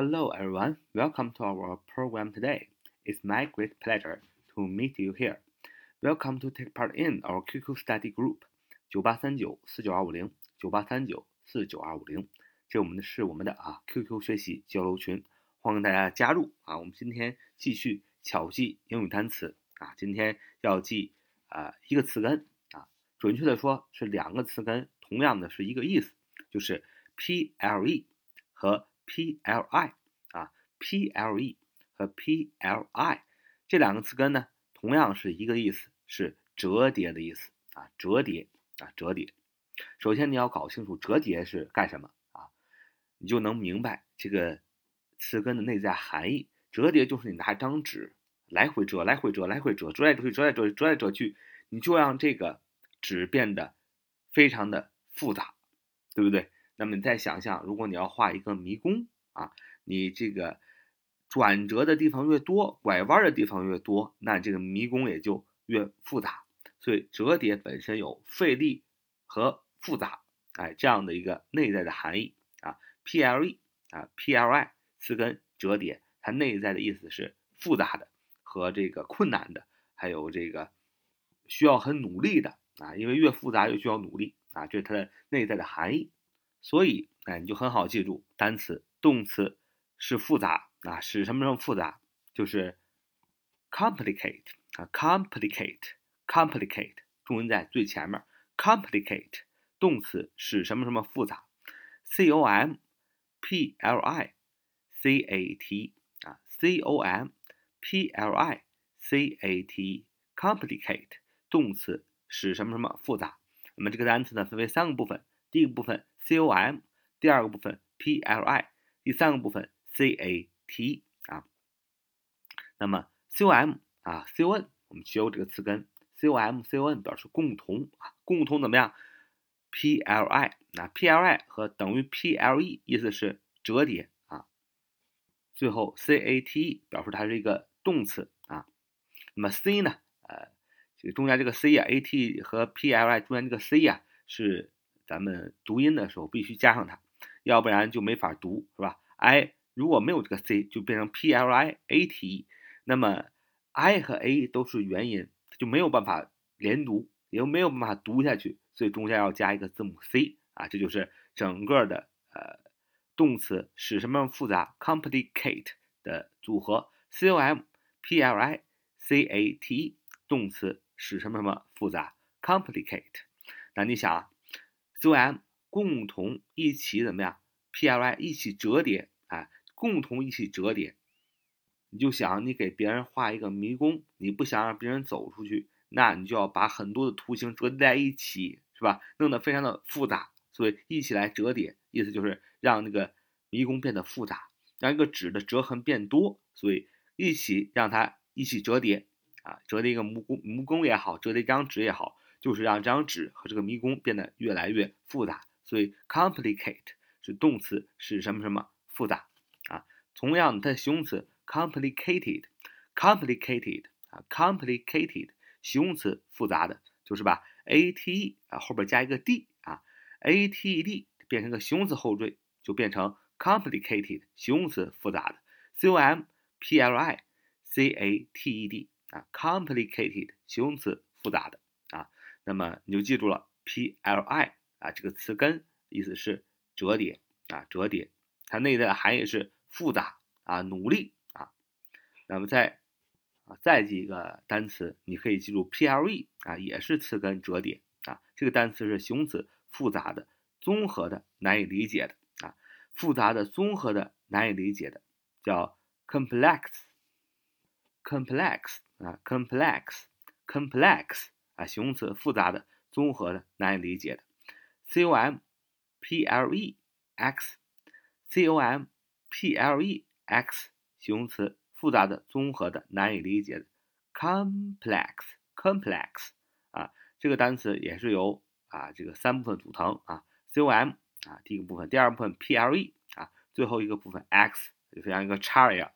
Hello everyone, welcome to our program today. It's my great pleasure to meet you here. Welcome to take part in our QQ study group 九八三九四九二五零九八三九四九二五零，这我们的是我们的啊 QQ 学习交流群，欢迎大家加入啊。我们今天继续巧记英语单词啊，今天要记啊一个词根啊，准确的说是两个词根，同样的是一个意思，就是 ple 和 pli 啊，ple 和 pli 这两个词根呢，同样是一个意思，是折叠的意思啊，折叠啊，折叠。首先你要搞清楚折叠是干什么啊，你就能明白这个词根的内在含义。折叠就是你拿一张纸来回折，来回折，来回折，折来折去，折来折去，折来折去，你就让这个纸变得非常的复杂，对不对？那么你再想象，如果你要画一个迷宫啊，你这个转折的地方越多，拐弯的地方越多，那这个迷宫也就越复杂。所以折叠本身有费力和复杂，哎，这样的一个内在的含义啊。ple 啊，pli 词根折叠，它内在的意思是复杂的和这个困难的，还有这个需要很努力的啊，因为越复杂越需要努力啊，这是它的内在的含义。所以，哎，你就很好记住单词，动词是复杂啊，使什么什么复杂，就是 complicate 啊，complicate，complicate，重音在最前面，complicate，动词使什么什么复杂，c o m p l i c a t 啊，c o m p l i c a t，complicate，动词使什么什么复杂。那么这个单词呢，分为三个部分，第一个部分。com，第二个部分 pli，第三个部分 cat 啊。那么 com 啊 con，我们学过这个词根 com con 表示共同啊，共同怎么样？pli 那 pli 和等于 ple 意思是折叠啊。最后 CATE 表示它是一个动词啊。那么 c 呢？呃，这个中间这个 c 啊，at 和 pli 中间这个 c 呀是。咱们读音的时候必须加上它，要不然就没法读，是吧？i 如果没有这个 c，就变成 p l i a t e，那么 i 和 a 都是元音，就没有办法连读，也就没有办法读下去，所以中间要加一个字母 c 啊，这就是整个的呃动词使什么复杂？Complicate 的组合。C o m p l i c a t e 动词使什么什么复杂？Complicate，那你想啊，ZOM 共同一起怎么样？ply 一起折叠，哎，共同一起折叠。你就想你给别人画一个迷宫，你不想让别人走出去，那你就要把很多的图形折叠在一起，是吧？弄得非常的复杂，所以一起来折叠，意思就是让那个迷宫变得复杂，让一个纸的折痕变多，所以一起让它一起折叠，啊，折叠一个木工木工也好，折叠一张纸也好。就是让这张纸和这个迷宫变得越来越复杂，所以 complicate 是动词，使什么什么复杂啊。同样的，它的形容词 complicated，complicated 啊，complicated 形容词复杂的，就是把 a t e 啊后边加一个 d 啊，a t e d 变成个形容词后缀，就变成 complicated 形容词复杂的，c o m p l i c a t e d 啊，complicated 形容词复杂的。那么你就记住了，pli 啊这个词根意思是折叠啊折叠，它内在的含义是复杂啊努力啊。那么再啊再记一个单词，你可以记住 ple 啊也是词根折叠啊，这个单词是形容词，复杂的、综合的、难以理解的啊，复杂的、综合的、难以理解的叫 complex，complex 啊 complex，complex。啊，形容词复杂的、综合的、难以理解的，c o m p l e x，c o m p l e x，形容词复杂的、综合的、难以理解的，complex，complex，啊，这个单词也是由啊这个三部分组成啊，c o m 啊第一个部分，第二部分 p l e 啊，最后一个部分 x 就像一个叉一样。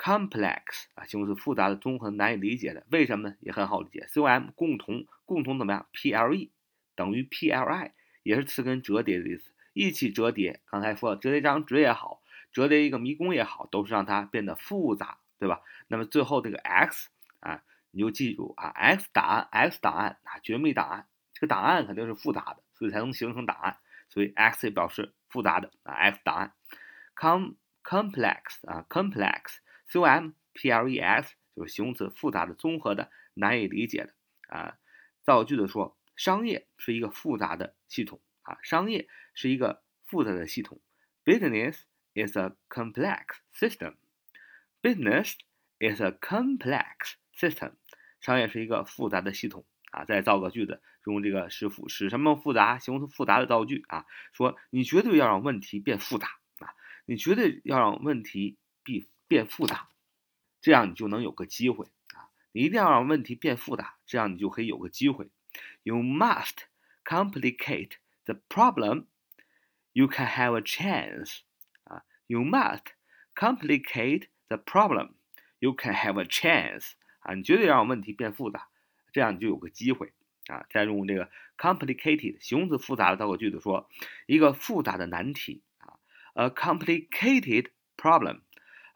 Complex 啊，形容词复杂的、综合难以理解的，为什么呢？也很好理解。com 共同，共同怎么样？ple 等于 pli，也是词根折叠的意思，一起折叠。刚才说了折叠一张纸也好，折叠一个迷宫也好，都是让它变得复杂，对吧？那么最后这个 x 啊，你就记住啊，x 档案，x 档案啊，绝密档案，这个档案肯定是复杂的，所以才能形成档案。所以 x 也表示复杂的啊，x 档案。com complex 啊，complex o m p l e x 就是形容词，复杂的、综合的、难以理解的啊。造句的说，商业是一个复杂的系统啊，商业是一个复杂的系统。Business is a complex system. Business is a complex system. 商业是一个复杂的系统啊。再造个句子，用这个使复使什么复杂，形容词复杂的造句啊。说你绝对要让问题变复杂啊，你绝对要让问题变变复杂，这样你就能有个机会啊。你一定要让问题变复杂，这样你就可以有个机会。You must complicate the problem. You can have a chance. 啊，You must complicate the problem. You can have a chance. 啊，你绝对让问题变复杂，这样你就有个机会啊。再用这个 complicated 形容词复杂的造个句子，说一个复杂的难题啊，a complicated problem.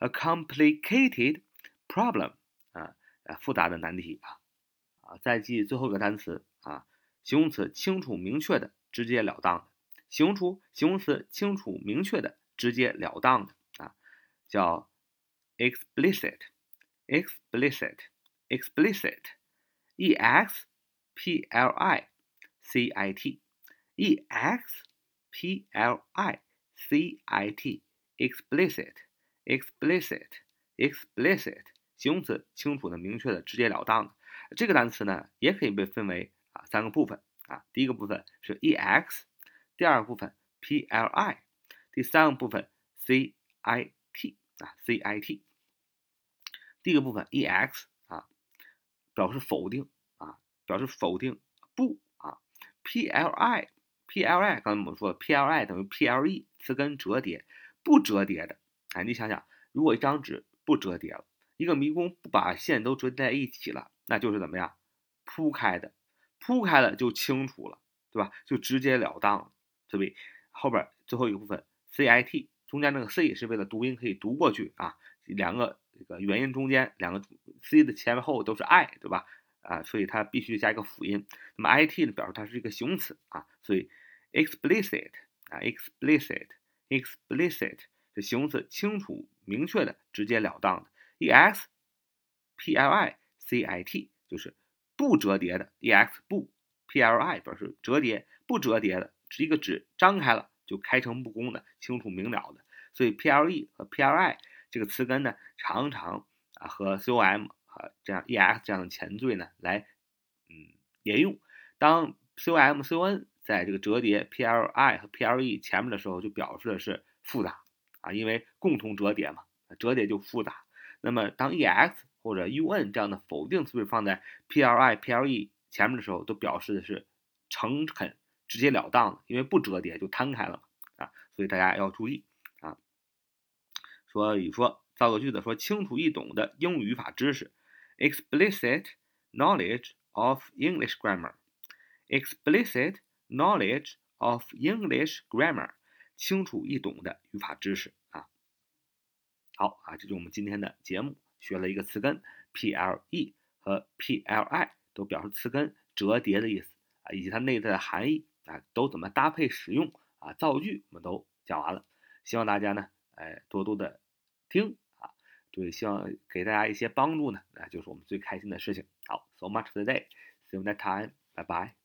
A complicated problem. 啊，复杂的难题啊。啊，再记最后一个单词啊，形容词清楚明确的、直截了当的。形容出形容词清楚明确的、直截了当的啊，叫 explicit，explicit，explicit，e x p l i c i t，e x p l i c i t，explicit，explicit，explicit，形容词清楚的、明确的、直截了当的。这个单词呢，也可以被分为啊三个部分啊，第一个部分是 e x。第二个部分 p l i，第三个部分 c i t 啊 c i t，第一个部分 e x 啊表示否定啊表示否定不啊 p l i p l i 刚才我们说 p l i 等于 p l e 词根折叠不折叠的哎你想想如果一张纸不折叠了一个迷宫不把线都折叠在一起了那就是怎么样铺开的铺开了就清楚了对吧就直截了当。所以后边最后一个部分 c i t 中间那个 c 是为了读音可以读过去啊，两个这个元音中间两个 c 的前后都是 i 对吧？啊，所以它必须加一个辅音。那么 i t 呢表示它是一个形容词啊，所以 explicit 啊 explicit explicit 这形容词，清楚明确的、直截了当的。e x p l i c i t 就是不折叠的，e x 不 p l i 表示折叠不折叠的。是一个纸张开了就开诚布公的、清楚明了的，所以 P L E 和 P L I 这个词根呢，常常啊和 C O M 和这样 E X 这样的前缀呢来嗯连用。当 C O M、C O N 在这个折叠 P L I 和 P L E 前面的时候，就表示的是复杂啊，因为共同折叠嘛，折叠就复杂。那么当 E X 或者 U N 这样的否定词汇放在 P L I、P L E 前面的时候，都表示的是诚恳。直截了当的，因为不折叠就摊开了嘛啊，所以大家要注意啊。所以说造个句子，说清楚易懂的英语语法知识，explicit knowledge of English grammar，explicit knowledge of English grammar，清楚易懂的语法知识啊。好啊，这就是我们今天的节目，学了一个词根 p l e 和 p l i 都表示词根折叠的意思啊，以及它内在的含义。啊，都怎么搭配使用啊？造句我们都讲完了，希望大家呢，哎，多多的听啊，对，希望给大家一些帮助呢，那就是我们最开心的事情。好，so much for today，see you next time，拜拜。